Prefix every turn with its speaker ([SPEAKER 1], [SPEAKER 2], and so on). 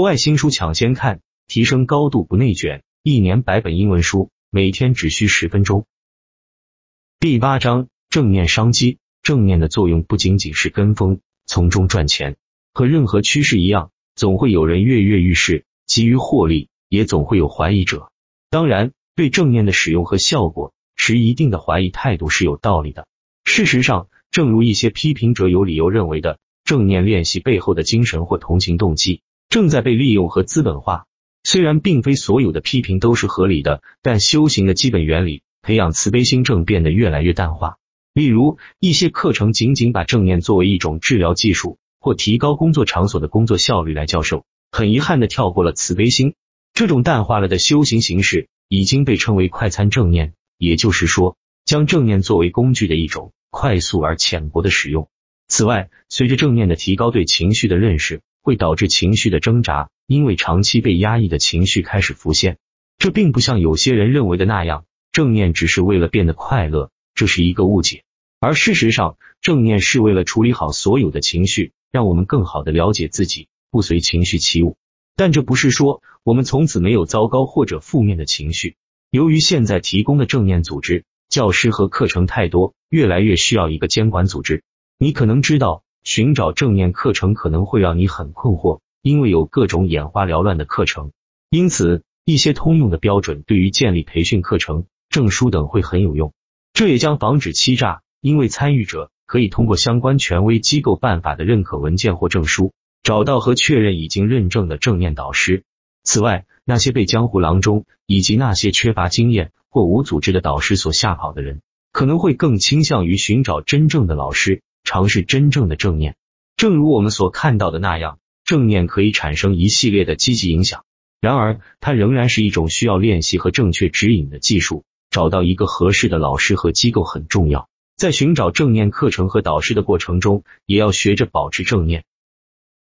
[SPEAKER 1] 国外新书抢先看，提升高度不内卷，一年百本英文书，每天只需十分钟。第八章正念商机。正念的作用不仅仅是跟风，从中赚钱。和任何趋势一样，总会有人跃跃欲试，急于获利，也总会有怀疑者。当然，对正念的使用和效果持一定的怀疑态度是有道理的。事实上，正如一些批评者有理由认为的，正念练习背后的精神或同情动机正在被利用和资本化。虽然并非所有的批评都是合理的，但修行的基本原理——培养慈悲心正变得越来越淡化。例如，一些课程仅仅把正念作为一种治疗技术或提高工作场所的工作效率来教授，很遗憾的跳过了慈悲心。这种淡化了的修行形式已经被称为快餐正念，也就是说，将正念作为工具的一种快速而浅薄的使用。此外，随着正念的提高，对情绪的认识会导致情绪的挣扎，因为长期被压抑的情绪开始浮现。这并不像有些人认为的那样，正念只是为了变得快乐。这是一个误解，而事实上，正念是为了处理好所有的情绪，让我们更好的了解自己，不随情绪起舞。但这不是说我们从此没有糟糕或者负面的情绪。由于现在提供的正念组织、教师和课程太多，越来越需要一个监管组织。你可能知道，寻找正念课程可能会让你很困惑，因为有各种眼花缭乱的课程。因此，一些通用的标准对于建立培训课程、证书等会很有用。这也将防止欺诈，因为参与者可以通过相关权威机构办法的认可文件或证书，找到和确认已经认证的正念导师。此外，那些被江湖郎中以及那些缺乏经验或无组织的导师所吓跑的人，可能会更倾向于寻找真正的老师，尝试真正的正念。正如我们所看到的那样，正念可以产生一系列的积极影响。然而，它仍然是一种需要练习和正确指引的技术。找到一个合适的老师和机构很重要，在寻找正念课程和导师的过程中，也要学着保持正念。